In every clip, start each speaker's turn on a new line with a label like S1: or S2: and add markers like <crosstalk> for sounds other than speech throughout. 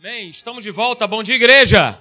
S1: Amém. Estamos de volta. Bom dia, igreja.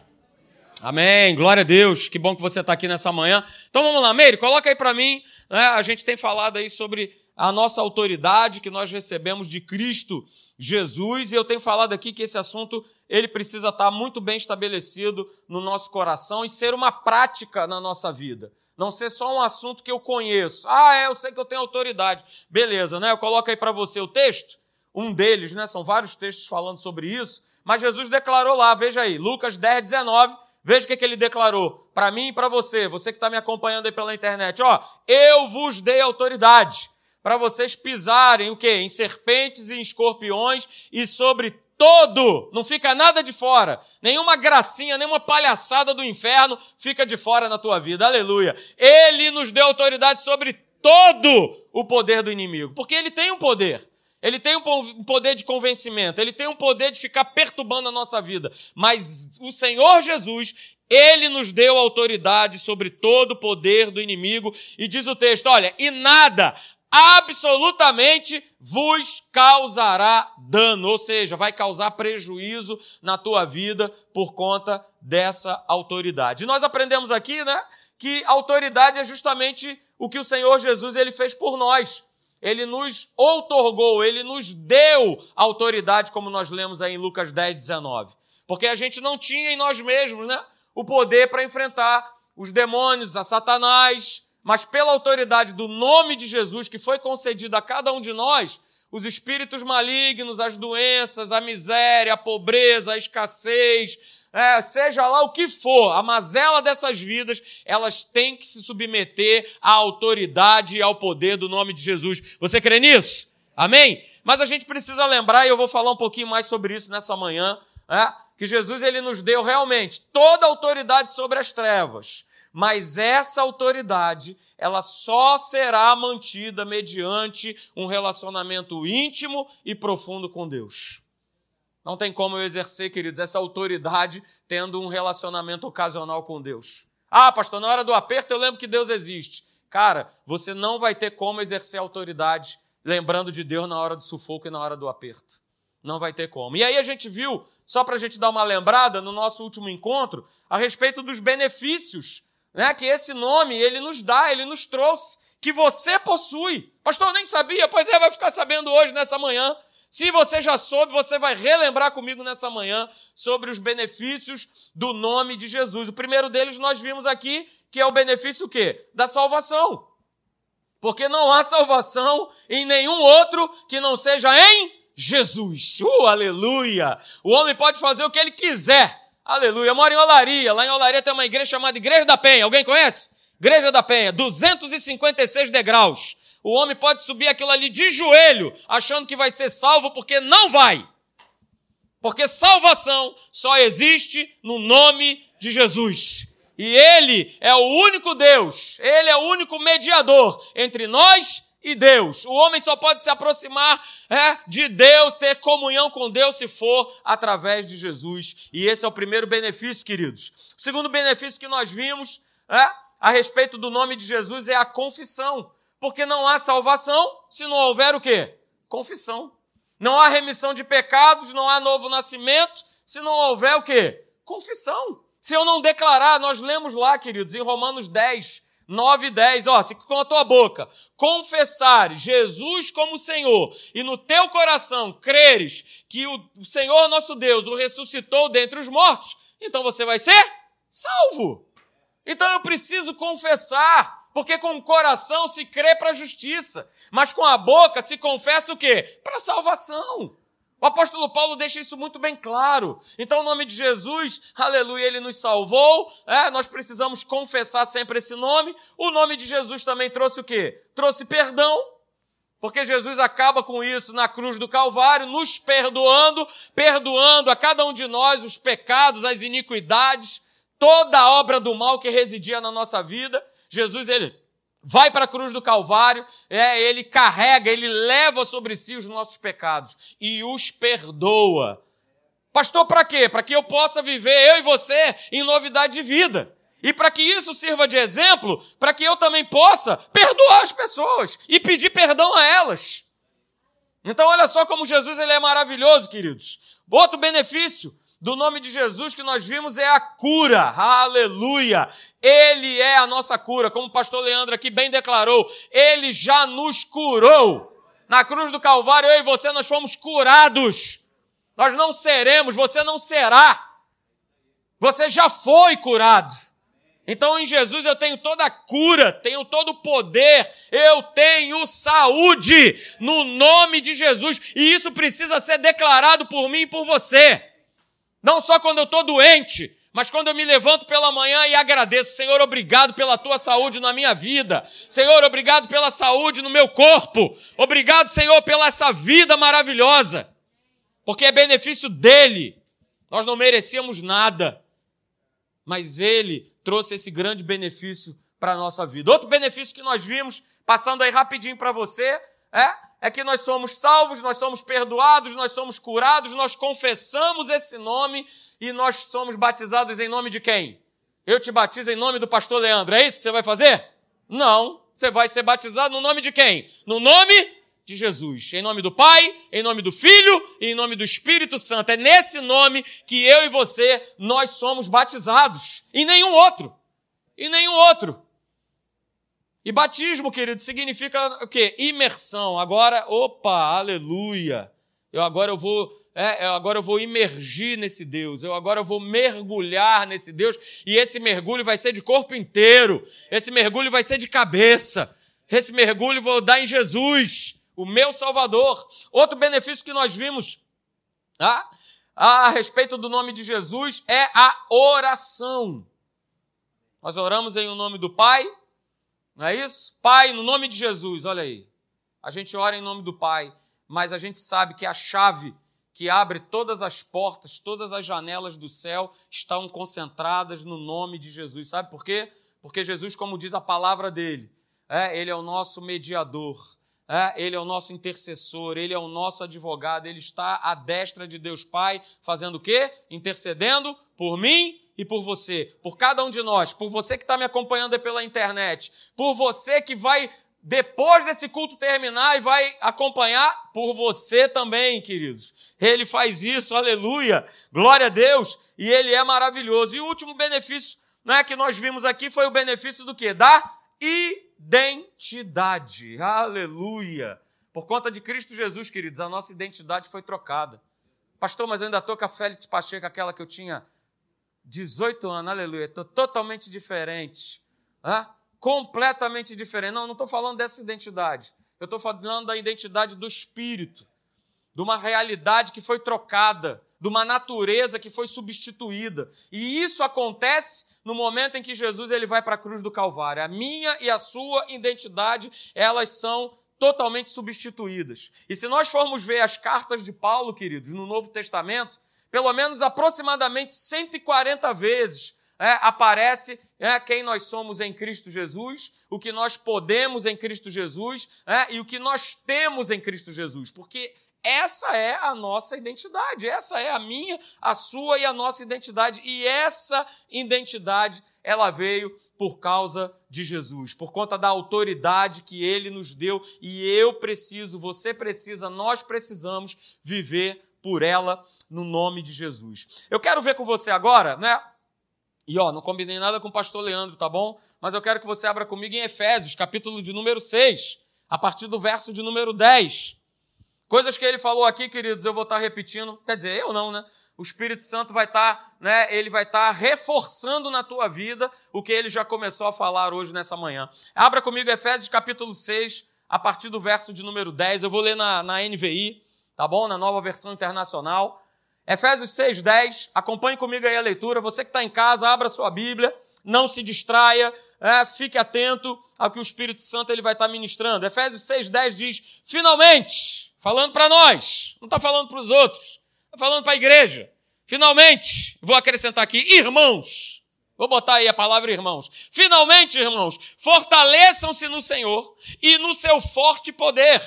S1: Amém. Glória a Deus. Que bom que você está aqui nessa manhã. Então vamos lá, Meire, coloca aí para mim. Né? A gente tem falado aí sobre a nossa autoridade que nós recebemos de Cristo Jesus e eu tenho falado aqui que esse assunto ele precisa estar muito bem estabelecido no nosso coração e ser uma prática na nossa vida. Não ser só um assunto que eu conheço. Ah, é, eu sei que eu tenho autoridade. Beleza, né? Eu coloco aí para você o texto. Um deles, né? São vários textos falando sobre isso. Mas Jesus declarou lá, veja aí, Lucas 10, 19. Veja o que, que ele declarou para mim e para você, você que está me acompanhando aí pela internet. Ó, eu vos dei autoridade para vocês pisarem o quê? Em serpentes e em escorpiões e sobre todo, não fica nada de fora. Nenhuma gracinha, nenhuma palhaçada do inferno fica de fora na tua vida. Aleluia. Ele nos deu autoridade sobre todo o poder do inimigo, porque ele tem um poder. Ele tem um poder de convencimento, ele tem um poder de ficar perturbando a nossa vida. Mas o Senhor Jesus, ele nos deu autoridade sobre todo o poder do inimigo. E diz o texto: olha, e nada, absolutamente vos causará dano, ou seja, vai causar prejuízo na tua vida por conta dessa autoridade. E nós aprendemos aqui, né, que autoridade é justamente o que o Senhor Jesus ele fez por nós. Ele nos outorgou, ele nos deu autoridade, como nós lemos aí em Lucas 10, 19. Porque a gente não tinha em nós mesmos, né, o poder para enfrentar os demônios, a Satanás, mas pela autoridade do nome de Jesus que foi concedida a cada um de nós, os espíritos malignos, as doenças, a miséria, a pobreza, a escassez, é, seja lá o que for, a mazela dessas vidas, elas têm que se submeter à autoridade e ao poder do nome de Jesus. Você crê nisso? Amém? Mas a gente precisa lembrar, e eu vou falar um pouquinho mais sobre isso nessa manhã, é, que Jesus ele nos deu realmente toda a autoridade sobre as trevas. Mas essa autoridade, ela só será mantida mediante um relacionamento íntimo e profundo com Deus. Não tem como eu exercer, queridos, essa autoridade tendo um relacionamento ocasional com Deus. Ah, pastor, na hora do aperto eu lembro que Deus existe. Cara, você não vai ter como exercer autoridade lembrando de Deus na hora do sufoco e na hora do aperto. Não vai ter como. E aí a gente viu, só para a gente dar uma lembrada no nosso último encontro, a respeito dos benefícios né, que esse nome ele nos dá, ele nos trouxe, que você possui. Pastor, eu nem sabia, pois é, vai ficar sabendo hoje, nessa manhã. Se você já soube, você vai relembrar comigo nessa manhã sobre os benefícios do nome de Jesus. O primeiro deles nós vimos aqui, que é o benefício o quê? Da salvação. Porque não há salvação em nenhum outro que não seja em Jesus. Uh, aleluia! O homem pode fazer o que ele quiser. Aleluia. Eu moro em Olaria. Lá em Olaria tem uma igreja chamada Igreja da Penha. Alguém conhece? Igreja da Penha. 256 degraus. O homem pode subir aquilo ali de joelho, achando que vai ser salvo, porque não vai. Porque salvação só existe no nome de Jesus. E Ele é o único Deus, Ele é o único mediador entre nós e Deus. O homem só pode se aproximar é, de Deus, ter comunhão com Deus, se for através de Jesus. E esse é o primeiro benefício, queridos. O segundo benefício que nós vimos é, a respeito do nome de Jesus é a confissão. Porque não há salvação se não houver o quê? Confissão. Não há remissão de pecados, não há novo nascimento se não houver o quê? Confissão. Se eu não declarar, nós lemos lá, queridos, em Romanos 10, 9 e 10, ó, se com a tua boca confessar Jesus como Senhor e no teu coração creres que o Senhor nosso Deus o ressuscitou dentre os mortos, então você vai ser salvo. Então eu preciso confessar porque com o coração se crê para a justiça, mas com a boca se confessa o quê? Para a salvação. O apóstolo Paulo deixa isso muito bem claro. Então, o nome de Jesus, aleluia, ele nos salvou. É, nós precisamos confessar sempre esse nome. O nome de Jesus também trouxe o quê? Trouxe perdão. Porque Jesus acaba com isso na cruz do Calvário, nos perdoando, perdoando a cada um de nós os pecados, as iniquidades, toda a obra do mal que residia na nossa vida. Jesus, ele vai para a cruz do Calvário, é, ele carrega, ele leva sobre si os nossos pecados e os perdoa. Pastor, para quê? Para que eu possa viver, eu e você, em novidade de vida. E para que isso sirva de exemplo, para que eu também possa perdoar as pessoas e pedir perdão a elas. Então, olha só como Jesus ele é maravilhoso, queridos. Outro benefício do nome de Jesus que nós vimos é a cura. Aleluia! Ele é a nossa cura, como o pastor Leandro aqui bem declarou. Ele já nos curou. Na cruz do Calvário, eu e você, nós fomos curados. Nós não seremos, você não será. Você já foi curado. Então em Jesus eu tenho toda a cura, tenho todo o poder, eu tenho saúde no nome de Jesus. E isso precisa ser declarado por mim e por você. Não só quando eu estou doente, mas quando eu me levanto pela manhã e agradeço, Senhor, obrigado pela tua saúde na minha vida. Senhor, obrigado pela saúde no meu corpo. Obrigado, Senhor, pela essa vida maravilhosa. Porque é benefício dele. Nós não merecíamos nada. Mas ele trouxe esse grande benefício para a nossa vida. Outro benefício que nós vimos, passando aí rapidinho para você, é, é que nós somos salvos, nós somos perdoados, nós somos curados, nós confessamos esse nome e nós somos batizados em nome de quem? Eu te batizo em nome do pastor Leandro. É isso que você vai fazer? Não. Você vai ser batizado no nome de quem? No nome de Jesus. Em nome do Pai, em nome do Filho e em nome do Espírito Santo. É nesse nome que eu e você, nós somos batizados. E nenhum outro. E nenhum outro. E batismo, querido, significa o quê? Imersão. Agora, opa, aleluia. Eu agora eu vou é, eu agora eu vou imergir nesse Deus, eu agora eu vou mergulhar nesse Deus, e esse mergulho vai ser de corpo inteiro, esse mergulho vai ser de cabeça, esse mergulho vou dar em Jesus o meu Salvador. Outro benefício que nós vimos tá? a respeito do nome de Jesus é a oração. Nós oramos em o nome do Pai, não é isso? Pai, no nome de Jesus, olha aí. A gente ora em nome do Pai, mas a gente sabe que a chave que abre todas as portas, todas as janelas do céu estão concentradas no nome de Jesus. Sabe por quê? Porque Jesus, como diz a palavra dele, é, ele é o nosso mediador é, ele é o nosso intercessor, ele é o nosso advogado, ele está à destra de Deus Pai, fazendo o quê? Intercedendo por mim e por você, por cada um de nós, por você que está me acompanhando pela internet, por você que vai, depois desse culto terminar e vai acompanhar, por você também, queridos. Ele faz isso, aleluia, glória a Deus, e ele é maravilhoso. E o último benefício né, que nós vimos aqui foi o benefício do quê? Da identidade. Aleluia! Por conta de Cristo Jesus, queridos, a nossa identidade foi trocada. Pastor, mas eu ainda estou com a Félix Pacheco, aquela que eu tinha 18 anos, aleluia. Estou totalmente diferente. Hã? Completamente diferente. Não, não estou falando dessa identidade. Eu estou falando da identidade do Espírito, de uma realidade que foi trocada, de uma natureza que foi substituída. E isso acontece no momento em que Jesus ele vai para a cruz do Calvário. A minha e a sua identidade, elas são totalmente substituídas. E se nós formos ver as cartas de Paulo, queridos, no Novo Testamento, pelo menos aproximadamente 140 vezes é, aparece é, quem nós somos em Cristo Jesus, o que nós podemos em Cristo Jesus é, e o que nós temos em Cristo Jesus, porque essa é a nossa identidade, essa é a minha, a sua e a nossa identidade. E essa identidade, ela veio por causa de Jesus, por conta da autoridade que ele nos deu. E eu preciso, você precisa, nós precisamos viver por ela no nome de Jesus. Eu quero ver com você agora, né? E ó, não combinei nada com o pastor Leandro, tá bom? Mas eu quero que você abra comigo em Efésios, capítulo de número 6, a partir do verso de número 10. Coisas que ele falou aqui, queridos, eu vou estar repetindo. Quer dizer, eu não, né? O Espírito Santo vai estar, né? Ele vai estar reforçando na tua vida o que ele já começou a falar hoje nessa manhã. Abra comigo Efésios capítulo 6, a partir do verso de número 10. Eu vou ler na, na NVI, tá bom? Na nova versão internacional. Efésios 6, 10. Acompanhe comigo aí a leitura. Você que está em casa, abra sua Bíblia, não se distraia, é, fique atento ao que o Espírito Santo ele vai estar ministrando. Efésios 6, 10 diz: Finalmente Falando para nós, não está falando para os outros, está falando para a igreja. Finalmente, vou acrescentar aqui, irmãos. Vou botar aí a palavra irmãos. Finalmente, irmãos, fortaleçam-se no Senhor e no seu forte poder.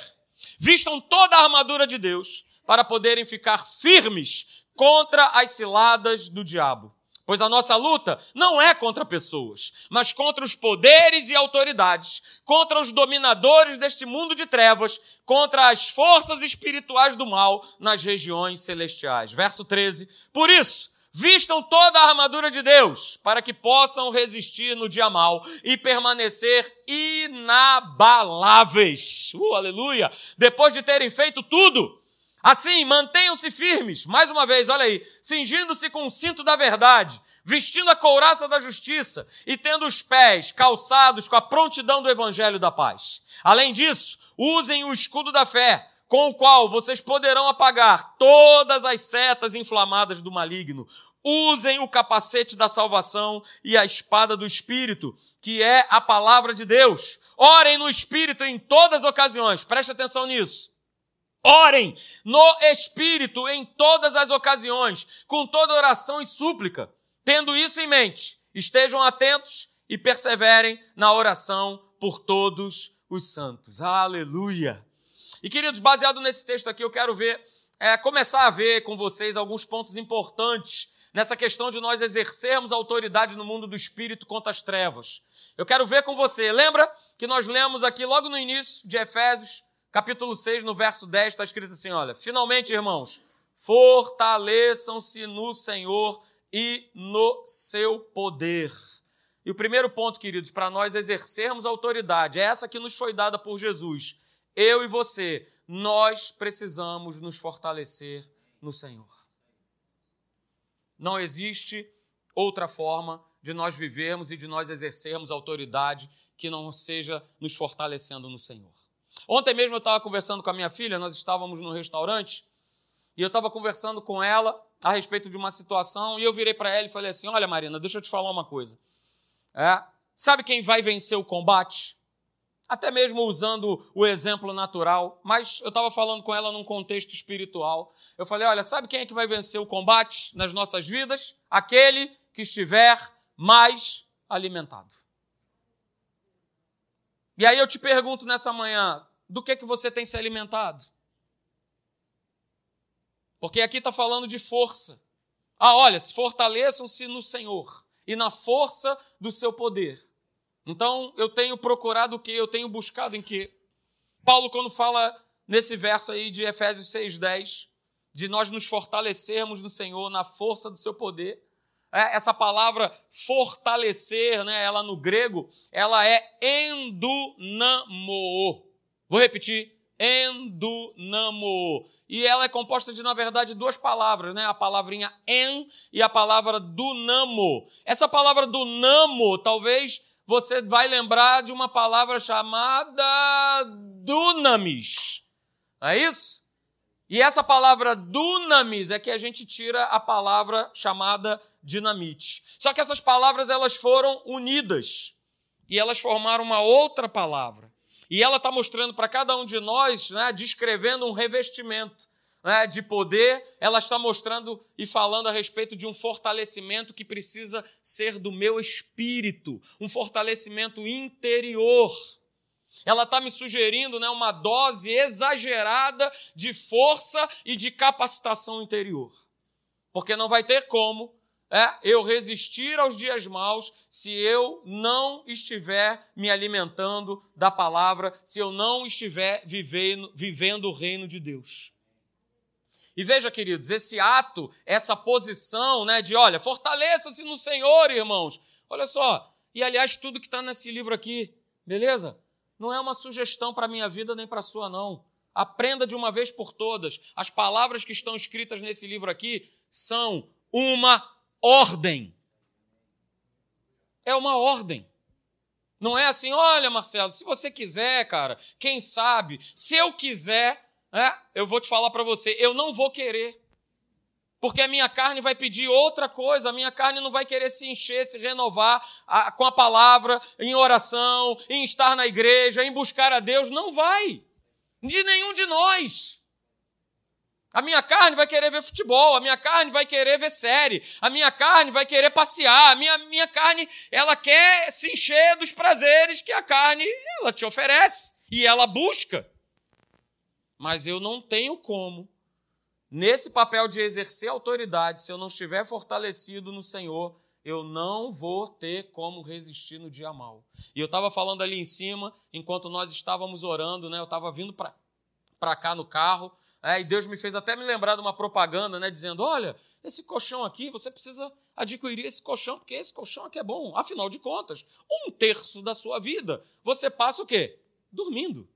S1: Vistam toda a armadura de Deus para poderem ficar firmes contra as ciladas do diabo Pois a nossa luta não é contra pessoas, mas contra os poderes e autoridades, contra os dominadores deste mundo de trevas, contra as forças espirituais do mal nas regiões celestiais. Verso 13. Por isso, vistam toda a armadura de Deus, para que possam resistir no dia mal e permanecer inabaláveis. Uh, aleluia! Depois de terem feito tudo, Assim, mantenham-se firmes, mais uma vez, olha aí, cingindo-se com o cinto da verdade, vestindo a couraça da justiça e tendo os pés calçados com a prontidão do evangelho da paz. Além disso, usem o escudo da fé, com o qual vocês poderão apagar todas as setas inflamadas do maligno. Usem o capacete da salvação e a espada do Espírito, que é a palavra de Deus. Orem no Espírito em todas as ocasiões, preste atenção nisso Orem no Espírito em todas as ocasiões, com toda oração e súplica. Tendo isso em mente, estejam atentos e perseverem na oração por todos os santos. Aleluia! E queridos, baseado nesse texto aqui, eu quero ver, é, começar a ver com vocês alguns pontos importantes nessa questão de nós exercermos autoridade no mundo do espírito contra as trevas. Eu quero ver com você. Lembra que nós lemos aqui logo no início de Efésios, capítulo 6, no verso 10, está escrito assim: olha, finalmente, irmãos, fortaleçam-se no Senhor e no seu poder. E o primeiro ponto, queridos, para nós exercermos autoridade, é essa que nos foi dada por Jesus. Eu e você, nós precisamos nos fortalecer no Senhor. Não existe outra forma de nós vivermos e de nós exercermos autoridade que não seja nos fortalecendo no Senhor. Ontem mesmo eu estava conversando com a minha filha, nós estávamos no restaurante, e eu estava conversando com ela a respeito de uma situação, e eu virei para ela e falei assim: Olha, Marina, deixa eu te falar uma coisa. É, sabe quem vai vencer o combate? Até mesmo usando o exemplo natural, mas eu estava falando com ela num contexto espiritual. Eu falei: Olha, sabe quem é que vai vencer o combate nas nossas vidas? Aquele que estiver mais alimentado. E aí eu te pergunto nessa manhã, do que que você tem se alimentado? Porque aqui está falando de força. Ah, olha, fortaleçam-se no Senhor e na força do seu poder. Então, eu tenho procurado o que? Eu tenho buscado em que? Paulo, quando fala nesse verso aí de Efésios 6,10, de nós nos fortalecermos no Senhor, na força do seu poder, é, essa palavra fortalecer, né, ela no grego, ela é endunamo. Vou repetir, endunamo. E ela é composta de, na verdade, duas palavras, né? A palavrinha en e a palavra dunamo. Essa palavra dunamo, talvez você vai lembrar de uma palavra chamada dunamis. Não é isso? E essa palavra dunamis é que a gente tira a palavra chamada dinamite. Só que essas palavras elas foram unidas e elas formaram uma outra palavra. E ela está mostrando para cada um de nós, né, descrevendo um revestimento né, de poder, ela está mostrando e falando a respeito de um fortalecimento que precisa ser do meu espírito, um fortalecimento interior. Ela está me sugerindo né, uma dose exagerada de força e de capacitação interior. Porque não vai ter como é, eu resistir aos dias maus se eu não estiver me alimentando da palavra, se eu não estiver vivendo, vivendo o reino de Deus. E veja, queridos, esse ato, essa posição né, de, olha, fortaleça-se no Senhor, irmãos. Olha só, e aliás, tudo que está nesse livro aqui, beleza? não é uma sugestão para a minha vida nem para a sua, não. Aprenda de uma vez por todas. As palavras que estão escritas nesse livro aqui são uma ordem. É uma ordem. Não é assim, olha, Marcelo, se você quiser, cara, quem sabe, se eu quiser, é, eu vou te falar para você, eu não vou querer. Porque a minha carne vai pedir outra coisa, a minha carne não vai querer se encher, se renovar a, com a palavra, em oração, em estar na igreja, em buscar a Deus. Não vai. De nenhum de nós. A minha carne vai querer ver futebol, a minha carne vai querer ver série, a minha carne vai querer passear, a minha, minha carne, ela quer se encher dos prazeres que a carne, ela te oferece e ela busca. Mas eu não tenho como nesse papel de exercer autoridade, se eu não estiver fortalecido no Senhor, eu não vou ter como resistir no dia mal. E eu estava falando ali em cima, enquanto nós estávamos orando, né? Eu estava vindo para cá no carro, é, e Deus me fez até me lembrar de uma propaganda, né? Dizendo: olha, esse colchão aqui, você precisa adquirir esse colchão, porque esse colchão aqui é bom. Afinal de contas, um terço da sua vida você passa o quê? Dormindo.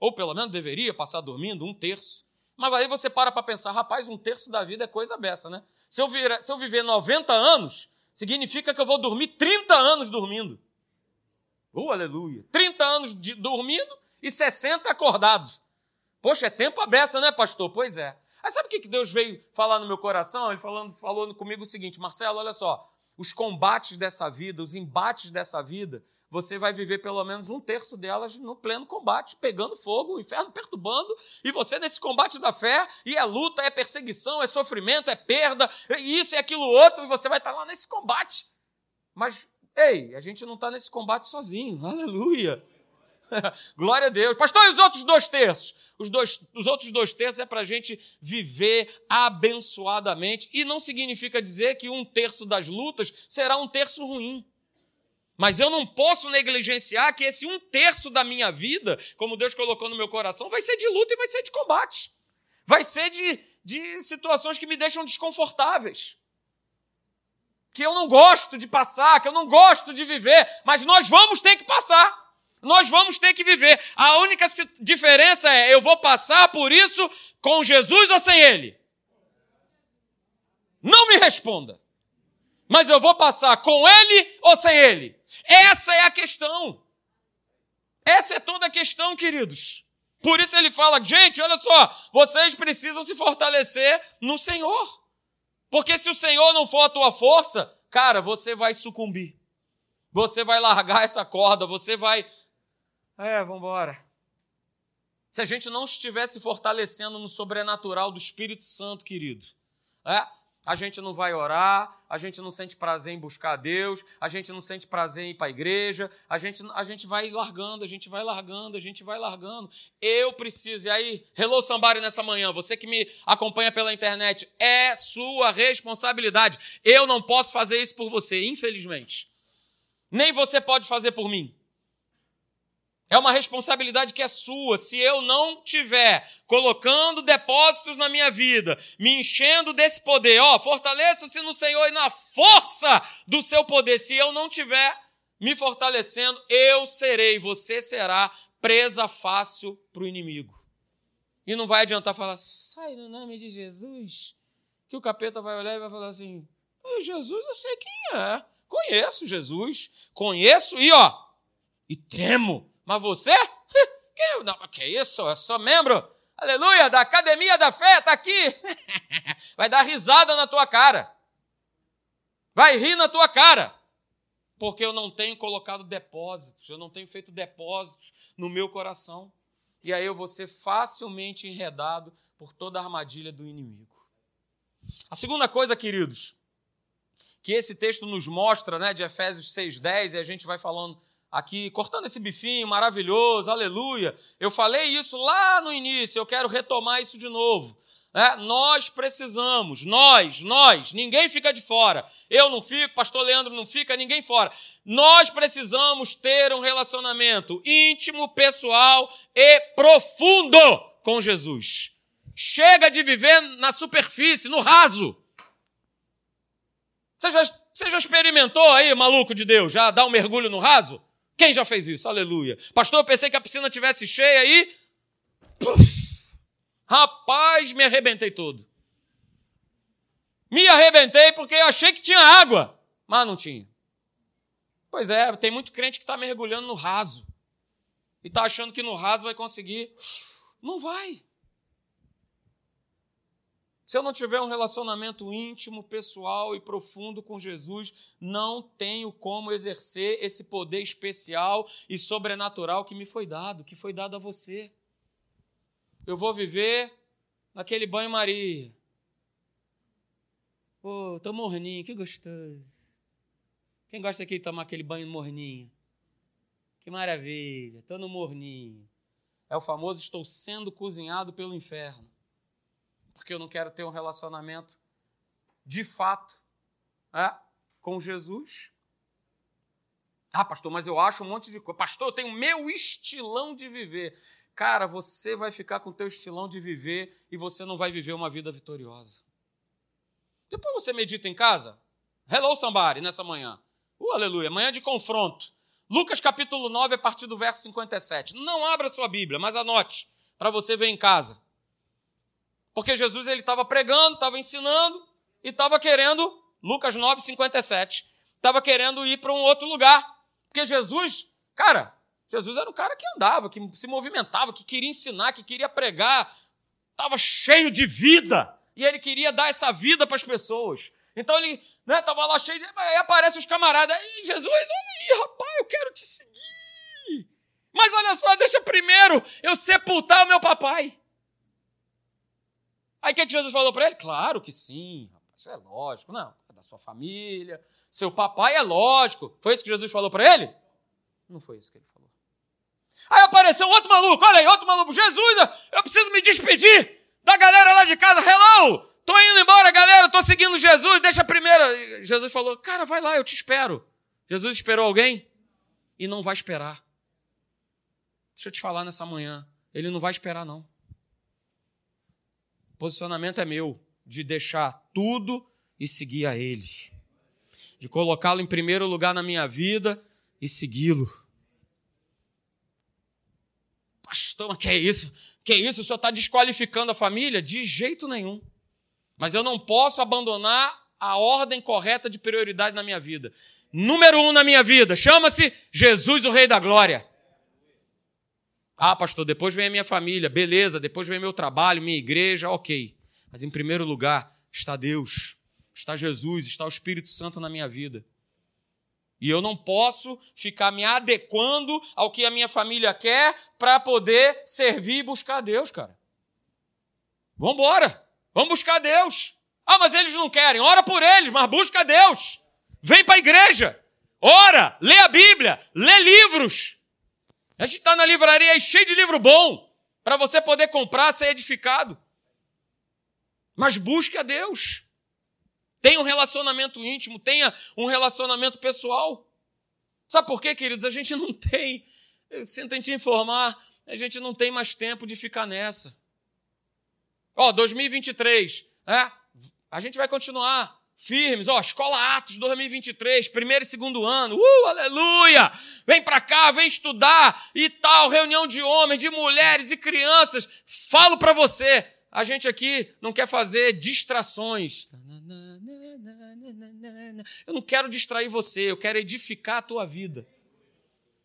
S1: Ou pelo menos deveria passar dormindo, um terço. Mas aí você para para pensar, rapaz, um terço da vida é coisa beça, né? Se eu, vir, se eu viver 90 anos, significa que eu vou dormir 30 anos dormindo. Oh, aleluia! 30 anos de, dormindo e 60 acordados. Poxa, é tempo a beça, né, pastor? Pois é. Aí sabe o que Deus veio falar no meu coração? Ele falando, falou comigo o seguinte: Marcelo, olha só, os combates dessa vida, os embates dessa vida, você vai viver pelo menos um terço delas no pleno combate, pegando fogo, o inferno perturbando, e você nesse combate da fé, e é luta, é perseguição, é sofrimento, é perda, isso e aquilo outro, e você vai estar lá nesse combate. Mas, ei, a gente não está nesse combate sozinho, <laughs> aleluia. <laughs> Glória a Deus. Pastor, e os outros dois terços? Os, dois, os outros dois terços é para a gente viver abençoadamente. E não significa dizer que um terço das lutas será um terço ruim. Mas eu não posso negligenciar que esse um terço da minha vida, como Deus colocou no meu coração, vai ser de luta e vai ser de combate. Vai ser de, de situações que me deixam desconfortáveis. Que eu não gosto de passar, que eu não gosto de viver, mas nós vamos ter que passar. Nós vamos ter que viver. A única diferença é: eu vou passar por isso com Jesus ou sem Ele? Não me responda. Mas eu vou passar com Ele ou sem Ele? Essa é a questão. Essa é toda a questão, queridos. Por isso ele fala: gente, olha só, vocês precisam se fortalecer no Senhor. Porque se o Senhor não for a tua força, cara, você vai sucumbir. Você vai largar essa corda, você vai é, vamos embora. Se a gente não estivesse fortalecendo no sobrenatural do Espírito Santo, querido, é, a gente não vai orar, a gente não sente prazer em buscar a Deus, a gente não sente prazer em ir para a igreja, a gente, a gente vai largando, a gente vai largando, a gente vai largando. Eu preciso, e aí, hello somebody nessa manhã, você que me acompanha pela internet, é sua responsabilidade. Eu não posso fazer isso por você, infelizmente. Nem você pode fazer por mim. É uma responsabilidade que é sua. Se eu não tiver colocando depósitos na minha vida, me enchendo desse poder, ó, fortaleça-se no Senhor e na força do seu poder. Se eu não tiver me fortalecendo, eu serei, você será presa fácil para o inimigo. E não vai adiantar falar, sai no nome de Jesus, que o capeta vai olhar e vai falar assim: Jesus, eu sei quem é, conheço Jesus, conheço e ó, e tremo mas você? Que, não, que isso? Eu sou membro, aleluia, da Academia da Fé, está aqui. <laughs> Vai dar risada na tua cara. Vai rir na tua cara. Porque eu não tenho colocado depósitos, eu não tenho feito depósitos no meu coração. E aí eu vou ser facilmente enredado por toda a armadilha do inimigo. A segunda coisa, queridos, que esse texto nos mostra, né, de Efésios 6:10, e a gente vai falando aqui, cortando esse bifinho maravilhoso, aleluia. Eu falei isso lá no início, eu quero retomar isso de novo. É, nós precisamos, nós, nós, ninguém fica de fora. Eu não fico, pastor Leandro não fica, ninguém fora. Nós precisamos ter um relacionamento íntimo, pessoal e profundo com Jesus. Chega de viver na superfície, no raso. Você já, você já experimentou aí, maluco de Deus, já dar um mergulho no raso? Quem já fez isso? Aleluia. Pastor, eu pensei que a piscina tivesse cheia aí. Puf, rapaz, me arrebentei todo. Me arrebentei porque eu achei que tinha água, mas não tinha. Pois é, tem muito crente que está mergulhando no raso. E está achando que no raso vai conseguir. Não vai. Se eu não tiver um relacionamento íntimo, pessoal e profundo com Jesus, não tenho como exercer esse poder especial e sobrenatural que me foi dado, que foi dado a você. Eu vou viver naquele banho-maria. Pô, tô morninho, que gostoso. Quem gosta aqui de tomar aquele banho morninho? Que maravilha, tô no morninho. É o famoso estou sendo cozinhado pelo inferno. Porque eu não quero ter um relacionamento de fato é, com Jesus. Ah, pastor, mas eu acho um monte de coisa. Pastor, eu tenho meu estilão de viver. Cara, você vai ficar com o teu estilão de viver e você não vai viver uma vida vitoriosa. Depois você medita em casa. Hello, somebody, nessa manhã. Uh, aleluia. Manhã de confronto. Lucas capítulo 9, a partir do verso 57. Não abra sua Bíblia, mas anote para você ver em casa. Porque Jesus ele estava pregando, estava ensinando e estava querendo, Lucas 9, 57, estava querendo ir para um outro lugar. Porque Jesus, cara, Jesus era um cara que andava, que se movimentava, que queria ensinar, que queria pregar, estava cheio de vida e ele queria dar essa vida para as pessoas. Então ele né, lá cheio de. Aí aparecem os camaradas. Aí, Jesus, olha aí, rapaz, eu quero te seguir. Mas olha só, deixa primeiro eu sepultar o meu papai. Aí o que, que Jesus falou para ele? Claro que sim, rapaz, isso é lógico. Não, é da sua família. Seu papai é lógico. Foi isso que Jesus falou para ele? Não foi isso que ele falou. Aí apareceu outro maluco, olha aí, outro maluco. Jesus, eu preciso me despedir da galera lá de casa, hello! Tô indo embora, galera, tô seguindo Jesus, deixa primeiro. Jesus falou, cara, vai lá, eu te espero. Jesus esperou alguém e não vai esperar. Deixa eu te falar nessa manhã, ele não vai esperar, não. Posicionamento é meu, de deixar tudo e seguir a Ele. De colocá-lo em primeiro lugar na minha vida e segui-lo. Pastor, mas que é isso? Que isso? O senhor está desqualificando a família? De jeito nenhum. Mas eu não posso abandonar a ordem correta de prioridade na minha vida. Número um na minha vida, chama-se Jesus, o Rei da Glória. Ah, pastor, depois vem a minha família, beleza, depois vem meu trabalho, minha igreja, ok. Mas em primeiro lugar está Deus, está Jesus, está o Espírito Santo na minha vida. E eu não posso ficar me adequando ao que a minha família quer para poder servir e buscar Deus, cara. Vamos embora. Vamos buscar Deus. Ah, mas eles não querem. Ora por eles, mas busca Deus. Vem para a igreja. Ora, lê a Bíblia, lê livros. A gente está na livraria aí cheio de livro bom para você poder comprar, ser edificado. Mas busque a Deus. Tenha um relacionamento íntimo, tenha um relacionamento pessoal. Sabe por quê, queridos? A gente não tem, eu sinto te informar, a gente não tem mais tempo de ficar nessa. Ó, 2023, é, a gente vai continuar firmes, ó, Escola Atos 2023, primeiro e segundo ano, uh, aleluia! Vem para cá, vem estudar e tal, reunião de homens, de mulheres e crianças. Falo para você, a gente aqui não quer fazer distrações. Eu não quero distrair você, eu quero edificar a tua vida.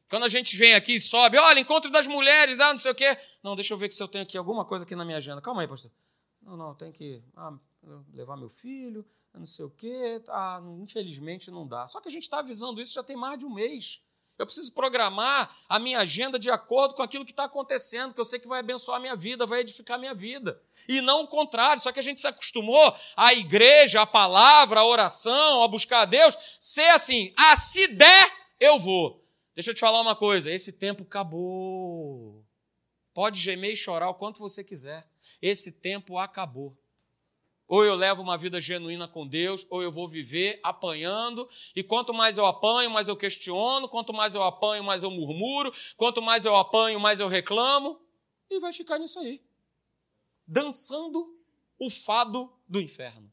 S1: Quando a gente vem aqui e sobe, olha, encontro das mulheres, ah, não sei o quê. Não, deixa eu ver se eu tenho aqui alguma coisa aqui na minha agenda. Calma aí, pastor. Não, não, tem que ah, levar meu filho, não sei o quê. Ah, infelizmente não dá. Só que a gente está avisando isso já tem mais de um mês. Eu preciso programar a minha agenda de acordo com aquilo que está acontecendo, que eu sei que vai abençoar a minha vida, vai edificar a minha vida. E não o contrário, só que a gente se acostumou à igreja, à palavra, à oração, a buscar a Deus, ser assim, ah, se der, eu vou. Deixa eu te falar uma coisa, esse tempo acabou. Pode gemer e chorar o quanto você quiser. Esse tempo acabou. Ou eu levo uma vida genuína com Deus, ou eu vou viver apanhando, e quanto mais eu apanho, mais eu questiono, quanto mais eu apanho, mais eu murmuro, quanto mais eu apanho, mais eu reclamo, e vai ficar nisso aí. Dançando o fado do inferno.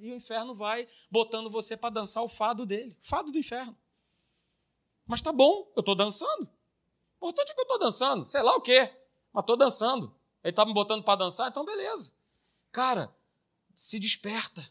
S1: E o inferno vai botando você para dançar o fado dele, fado do inferno. Mas tá bom, eu estou dançando. O importante é que eu estou dançando, sei lá o quê. Mas estou dançando. Ele está me botando para dançar, então beleza. Cara, se desperta.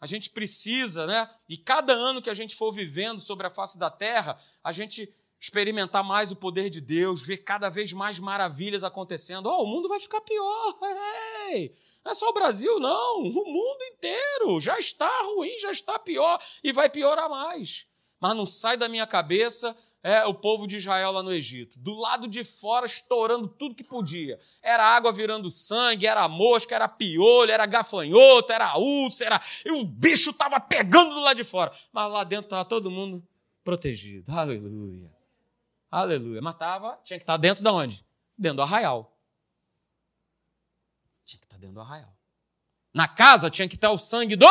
S1: A gente precisa, né? E cada ano que a gente for vivendo sobre a face da terra, a gente experimentar mais o poder de Deus, ver cada vez mais maravilhas acontecendo. Oh, o mundo vai ficar pior. <laughs> Hey! Não é só o Brasil, não. O mundo inteiro já está ruim, já está pior e vai piorar mais. Mas não sai da minha cabeça é, o povo de Israel lá no Egito. Do lado de fora, estourando tudo que podia. Era água virando sangue, era mosca, era piolho, era gafanhoto, era úlcera. E o bicho estava pegando do lado de fora. Mas lá dentro estava todo mundo protegido. Aleluia. Aleluia. Matava, tinha que estar dentro de onde? Dentro do arraial. Tinha que estar dentro do arraial. Na casa tinha que estar o sangue do.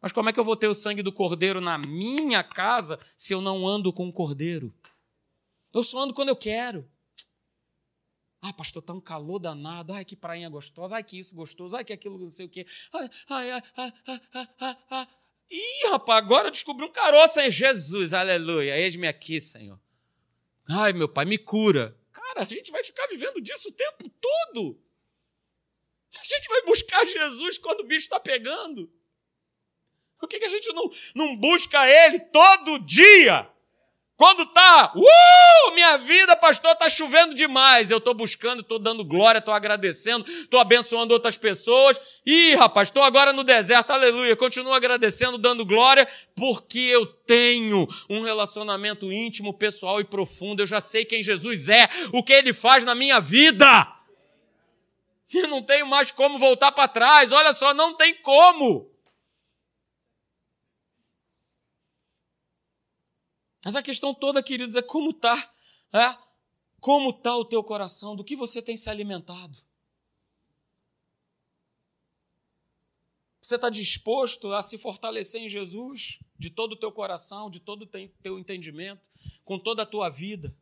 S1: Mas como é que eu vou ter o sangue do cordeiro na minha casa se eu não ando com o cordeiro? Eu só ando quando eu quero. Ah, pastor, tá um calor danado. Ai, que prainha gostosa. Ai, que isso gostoso. Ai, que aquilo não sei o quê. Ai, ai, ai, ai, ai, ai, ai. Ih, rapaz, agora eu descobri um caroço, hein? Jesus, aleluia. Eis-me aqui, Senhor. Ai, meu pai, me cura. Cara, a gente vai ficar vivendo disso o tempo todo. A gente vai buscar Jesus quando o bicho está pegando. Por que, que a gente não, não busca Ele todo dia? Quando tá, uh, minha vida, pastor, tá chovendo demais. Eu tô buscando, tô dando glória, tô agradecendo, tô abençoando outras pessoas. Ih, rapaz, estou agora no deserto, aleluia. Continuo agradecendo, dando glória, porque eu tenho um relacionamento íntimo, pessoal e profundo. Eu já sei quem Jesus é, o que ele faz na minha vida. E não tenho mais como voltar para trás. Olha só, não tem como. Mas a questão toda, queridos, é como está, é? Como está o teu coração? Do que você tem se alimentado? Você está disposto a se fortalecer em Jesus de todo o teu coração, de todo o teu entendimento, com toda a tua vida?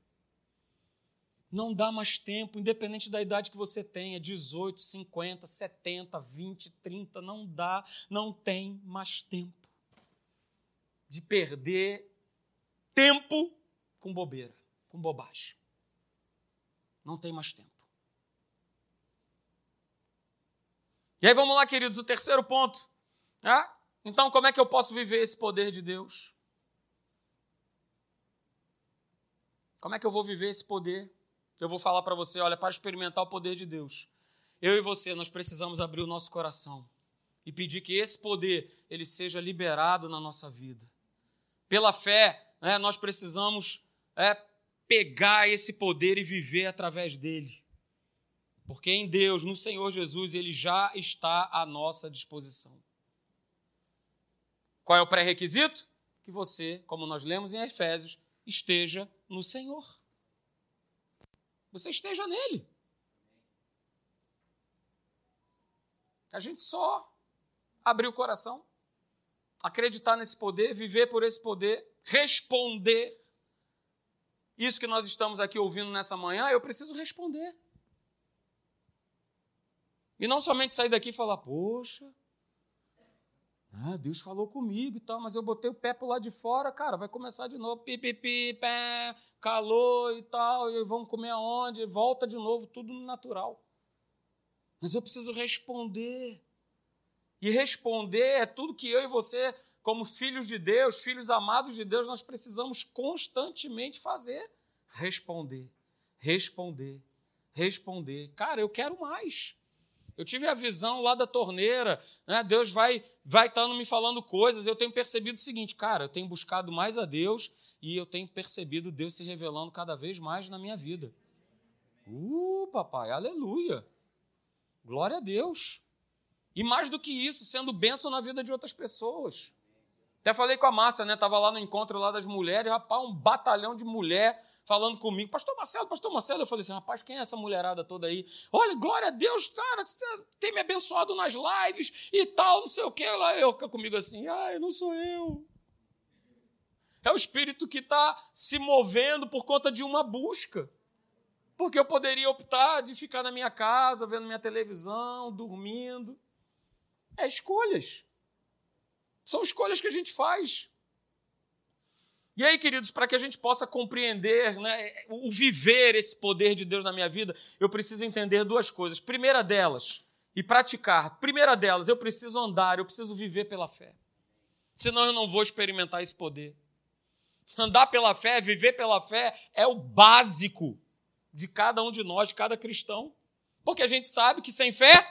S1: Não dá mais tempo, independente da idade que você tenha, 18, 50, 70, 20, 30, não dá, não tem mais tempo de perder tempo com bobeira, com bobagem. Não tem mais tempo. E aí vamos lá, queridos, o terceiro ponto. Né? Então, como é que eu posso viver esse poder de Deus? Como é que eu vou viver esse poder? Eu vou falar para você, olha, para experimentar o poder de Deus, eu e você, nós precisamos abrir o nosso coração e pedir que esse poder ele seja liberado na nossa vida. Pela fé, né, nós precisamos é, pegar esse poder e viver através dele. Porque em Deus, no Senhor Jesus, ele já está à nossa disposição. Qual é o pré-requisito? Que você, como nós lemos em Efésios, esteja no Senhor. Você esteja nele. A gente só abrir o coração, acreditar nesse poder, viver por esse poder responder. Isso que nós estamos aqui ouvindo nessa manhã, eu preciso responder. E não somente sair daqui e falar, poxa, ah, Deus falou comigo e tal, mas eu botei o pé para lado de fora, cara, vai começar de novo, pipipi, pé, calor e tal, e vamos comer aonde? Volta de novo, tudo natural. Mas eu preciso responder. E responder é tudo que eu e você como filhos de Deus, filhos amados de Deus, nós precisamos constantemente fazer. Responder, responder, responder. Cara, eu quero mais. Eu tive a visão lá da torneira, né? Deus vai vai estando me falando coisas. Eu tenho percebido o seguinte, cara, eu tenho buscado mais a Deus e eu tenho percebido Deus se revelando cada vez mais na minha vida. Uh, papai, aleluia. Glória a Deus. E mais do que isso, sendo bênção na vida de outras pessoas. Até falei com a Márcia, né? Tava lá no encontro lá das mulheres, rapaz, um batalhão de mulher falando comigo. Pastor Marcelo, pastor Marcelo. Eu falei assim, rapaz, quem é essa mulherada toda aí? Olha, glória a Deus, cara, você tem me abençoado nas lives e tal, não sei o que. Lá eu comigo assim, ai, não sou eu. É o Espírito que está se movendo por conta de uma busca. Porque eu poderia optar de ficar na minha casa, vendo minha televisão, dormindo. É escolhas. São escolhas que a gente faz. E aí, queridos, para que a gente possa compreender né, o viver esse poder de Deus na minha vida, eu preciso entender duas coisas. Primeira delas, e praticar. Primeira delas, eu preciso andar, eu preciso viver pela fé. Senão eu não vou experimentar esse poder. Andar pela fé, viver pela fé é o básico de cada um de nós, de cada cristão. Porque a gente sabe que sem fé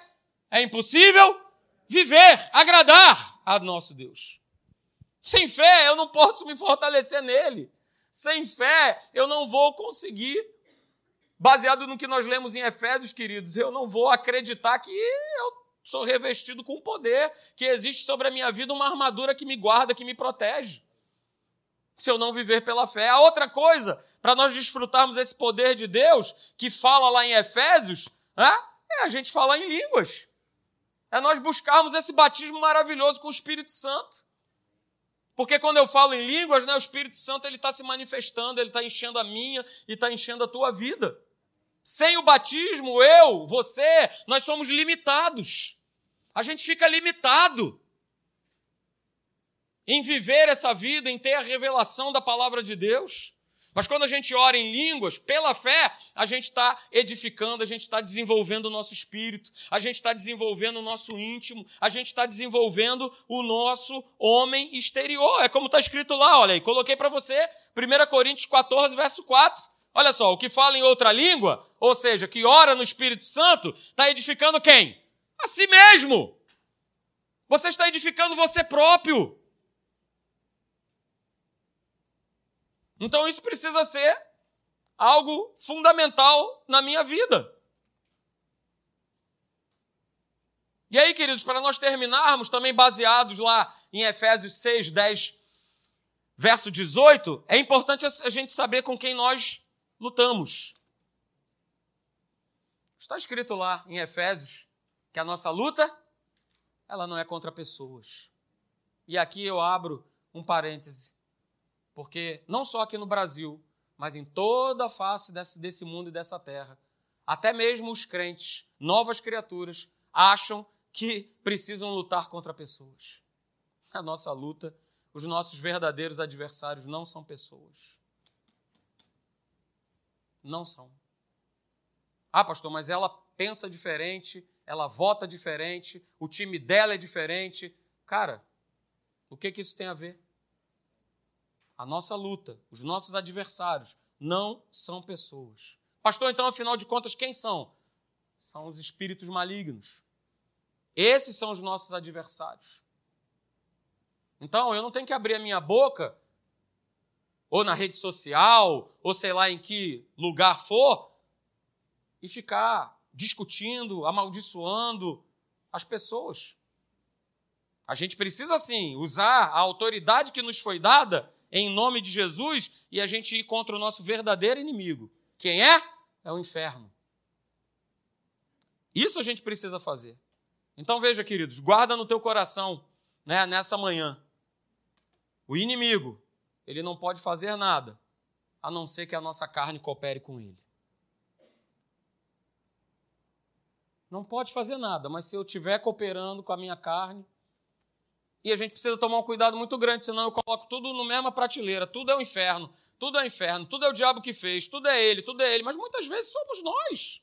S1: é impossível viver, agradar a nosso Deus. Sem fé, eu não posso me fortalecer nele. Sem fé, eu não vou conseguir, baseado no que nós lemos em Efésios, queridos, eu não vou acreditar que eu sou revestido com poder, que existe sobre a minha vida uma armadura que me guarda, que me protege. Se eu não viver pela fé. A outra coisa, para nós desfrutarmos esse poder de Deus, que fala lá em Efésios, é a gente falar em línguas. É nós buscarmos esse batismo maravilhoso com o Espírito Santo. Porque quando eu falo em línguas, né, o Espírito Santo ele está se manifestando, ele está enchendo a minha e está enchendo a tua vida. Sem o batismo, eu, você, nós somos limitados. A gente fica limitado em viver essa vida, em ter a revelação da palavra de Deus. Mas quando a gente ora em línguas, pela fé, a gente está edificando, a gente está desenvolvendo o nosso espírito, a gente está desenvolvendo o nosso íntimo, a gente está desenvolvendo o nosso homem exterior. É como está escrito lá, olha aí, coloquei para você, 1 Coríntios 14, verso 4. Olha só, o que fala em outra língua, ou seja, que ora no Espírito Santo, está edificando quem? A si mesmo. Você está edificando você próprio. Então isso precisa ser algo fundamental na minha vida. E aí, queridos, para nós terminarmos, também baseados lá em Efésios 6, 10, verso 18, é importante a gente saber com quem nós lutamos. Está escrito lá em Efésios que a nossa luta, ela não é contra pessoas. E aqui eu abro um parêntese. Porque não só aqui no Brasil, mas em toda a face desse, desse mundo e dessa terra, até mesmo os crentes, novas criaturas, acham que precisam lutar contra pessoas. A nossa luta, os nossos verdadeiros adversários não são pessoas. Não são. Ah, pastor, mas ela pensa diferente, ela vota diferente, o time dela é diferente. Cara, o que, que isso tem a ver? A nossa luta, os nossos adversários, não são pessoas. Pastor, então, afinal de contas, quem são? São os espíritos malignos. Esses são os nossos adversários. Então, eu não tenho que abrir a minha boca, ou na rede social, ou sei lá em que lugar for, e ficar discutindo, amaldiçoando as pessoas. A gente precisa, sim, usar a autoridade que nos foi dada em nome de Jesus e a gente ir contra o nosso verdadeiro inimigo. Quem é? É o inferno. Isso a gente precisa fazer. Então veja, queridos, guarda no teu coração, né, nessa manhã. O inimigo, ele não pode fazer nada a não ser que a nossa carne coopere com ele. Não pode fazer nada, mas se eu estiver cooperando com a minha carne, e a gente precisa tomar um cuidado muito grande, senão eu coloco tudo na mesma prateleira. Tudo é o um inferno, tudo é o inferno, tudo é o diabo que fez, tudo é ele, tudo é ele. Mas muitas vezes somos nós.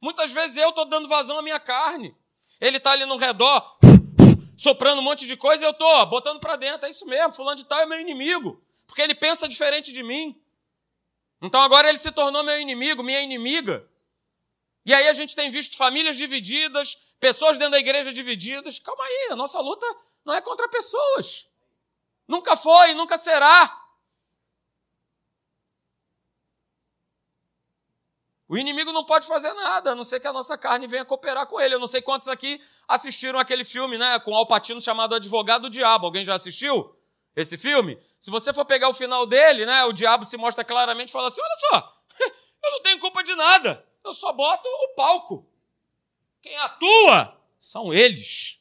S1: Muitas vezes eu estou dando vazão à minha carne. Ele está ali no redor, soprando um monte de coisa e eu estou botando para dentro. É isso mesmo, fulano de tal é meu inimigo. Porque ele pensa diferente de mim. Então agora ele se tornou meu inimigo, minha inimiga. E aí a gente tem visto famílias divididas, pessoas dentro da igreja divididas. Calma aí, a nossa luta não é contra pessoas. Nunca foi, nunca será. O inimigo não pode fazer nada, a não ser que a nossa carne venha cooperar com ele. Eu não sei quantos aqui assistiram aquele filme, né, com Alpatino chamado Advogado do Diabo. Alguém já assistiu esse filme? Se você for pegar o final dele, né, o diabo se mostra claramente e fala assim: "Olha só, <laughs> eu não tenho culpa de nada. Eu só boto o palco. Quem atua são eles.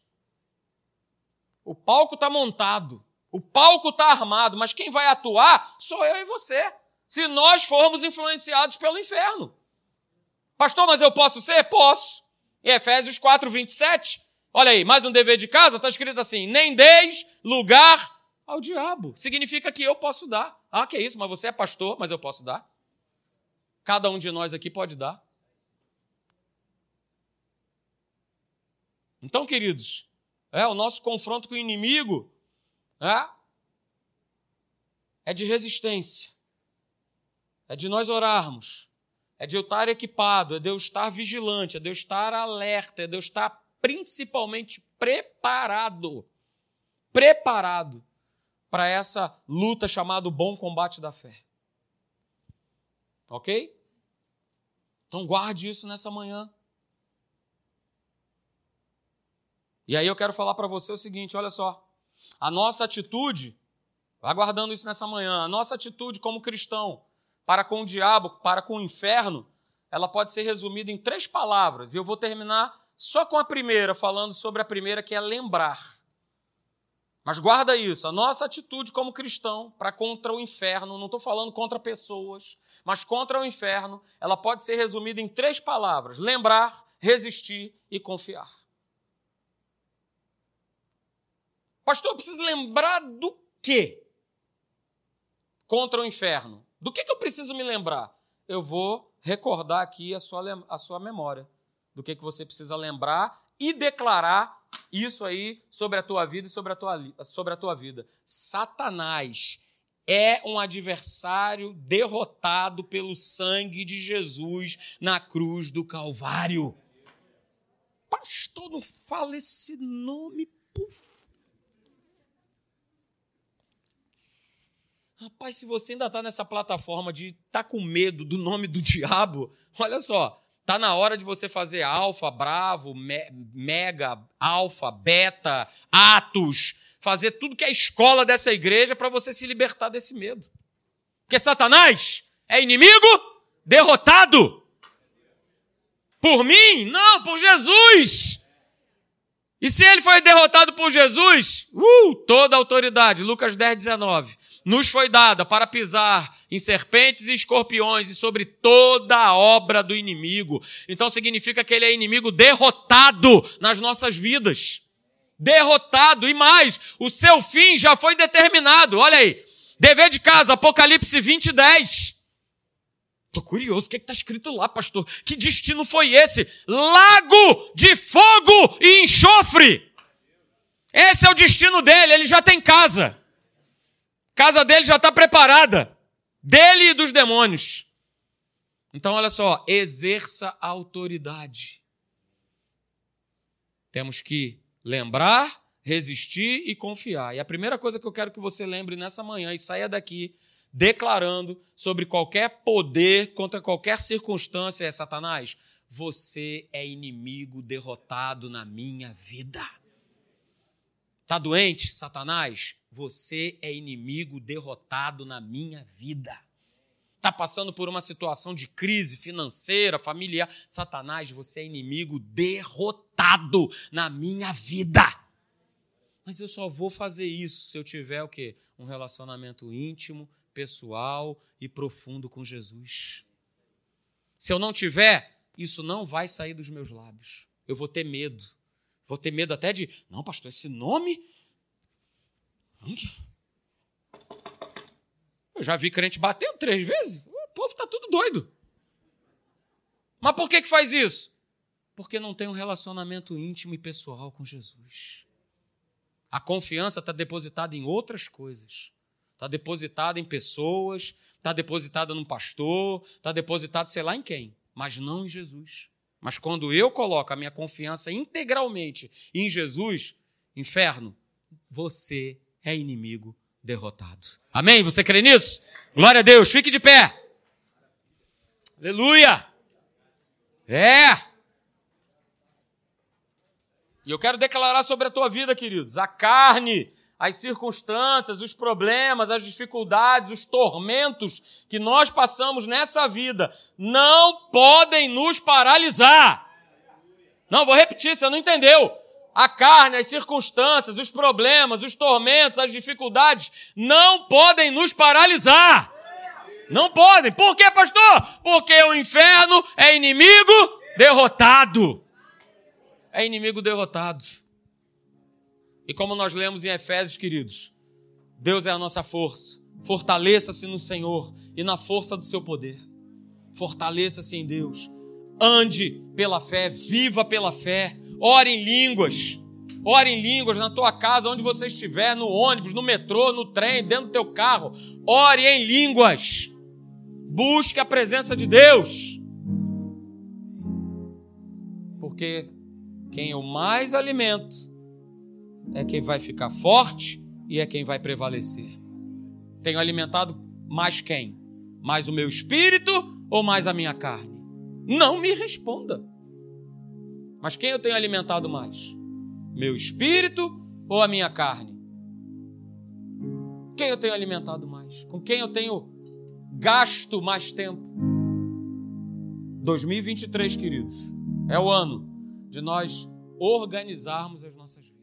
S1: O palco está montado, o palco está armado, mas quem vai atuar sou eu e você. Se nós formos influenciados pelo inferno. Pastor, mas eu posso ser? Posso. Em Efésios 4, 27, olha aí, mais um dever de casa, está escrito assim: nem deis lugar ao diabo. Significa que eu posso dar. Ah, que isso, mas você é pastor, mas eu posso dar. Cada um de nós aqui pode dar. Então, queridos, é, o nosso confronto com o inimigo é, é de resistência. É de nós orarmos. É de eu estar equipado, é de eu estar vigilante, é de eu estar alerta, é de eu estar principalmente preparado. Preparado para essa luta chamada bom combate da fé. Ok? Então guarde isso nessa manhã. E aí eu quero falar para você o seguinte: olha só. A nossa atitude, aguardando isso nessa manhã, a nossa atitude como cristão para com o diabo, para com o inferno, ela pode ser resumida em três palavras. E eu vou terminar só com a primeira, falando sobre a primeira, que é lembrar. Mas guarda isso, a nossa atitude como cristão para contra o inferno, não estou falando contra pessoas, mas contra o inferno, ela pode ser resumida em três palavras: lembrar, resistir e confiar. Pastor, eu preciso lembrar do quê? Contra o inferno. Do que, que eu preciso me lembrar? Eu vou recordar aqui a sua, a sua memória. Do que, que você precisa lembrar e declarar isso aí sobre a tua vida e sobre a tua, sobre a tua vida. Satanás é um adversário derrotado pelo sangue de Jesus na cruz do Calvário. Pastor, não fala esse nome, puf. Rapaz, se você ainda está nessa plataforma de estar tá com medo do nome do <laughs> diabo, olha só, tá na hora de você fazer alfa, bravo, me, mega, alfa, beta, atos, fazer tudo que é escola dessa igreja para você se libertar desse medo. Porque Satanás é inimigo derrotado. Por mim? Não, por Jesus. E se ele foi derrotado por Jesus, uh, toda autoridade, Lucas 10, 19 nos foi dada para pisar em serpentes e escorpiões e sobre toda a obra do inimigo. Então significa que ele é inimigo derrotado nas nossas vidas. Derrotado. E mais, o seu fim já foi determinado. Olha aí. Dever de casa, Apocalipse 20, 10. Tô curioso, o que é está escrito lá, pastor? Que destino foi esse? Lago de fogo e enxofre. Esse é o destino dele, ele já tem casa casa dele já está preparada, dele e dos demônios. Então, olha só, exerça a autoridade. Temos que lembrar, resistir e confiar. E a primeira coisa que eu quero que você lembre nessa manhã e saia daqui declarando sobre qualquer poder, contra qualquer circunstância, é Satanás. Você é inimigo derrotado na minha vida. Está doente, Satanás? Você é inimigo derrotado na minha vida. Está passando por uma situação de crise financeira, familiar. Satanás, você é inimigo derrotado na minha vida. Mas eu só vou fazer isso se eu tiver o quê? Um relacionamento íntimo, pessoal e profundo com Jesus. Se eu não tiver, isso não vai sair dos meus lábios. Eu vou ter medo. Vou ter medo até de, não, pastor, esse nome. Eu já vi crente batendo três vezes. O povo está tudo doido. Mas por que, que faz isso? Porque não tem um relacionamento íntimo e pessoal com Jesus. A confiança está depositada em outras coisas. Está depositada em pessoas, está depositada num pastor, está depositada sei lá em quem, mas não em Jesus. Mas quando eu coloco a minha confiança integralmente em Jesus, inferno, você é inimigo derrotado. Amém? Você crê nisso? Glória a Deus. Fique de pé. Aleluia. É. E eu quero declarar sobre a tua vida, queridos. A carne as circunstâncias, os problemas, as dificuldades, os tormentos que nós passamos nessa vida não podem nos paralisar. Não, vou repetir, você não entendeu. A carne, as circunstâncias, os problemas, os tormentos, as dificuldades não podem nos paralisar. Não podem. Por quê, pastor? Porque o inferno é inimigo derrotado. É inimigo derrotado. E como nós lemos em Efésios, queridos, Deus é a nossa força. Fortaleça-se no Senhor e na força do seu poder. Fortaleça-se em Deus. Ande pela fé, viva pela fé. Ore em línguas. Ore em línguas na tua casa, onde você estiver, no ônibus, no metrô, no trem, dentro do teu carro. Ore em línguas. Busque a presença de Deus. Porque quem eu mais alimento é quem vai ficar forte e é quem vai prevalecer. Tenho alimentado mais quem? Mais o meu espírito ou mais a minha carne? Não me responda. Mas quem eu tenho alimentado mais? Meu espírito ou a minha carne? Quem eu tenho alimentado mais? Com quem eu tenho gasto mais tempo? 2023, queridos, é o ano de nós organizarmos as nossas vidas.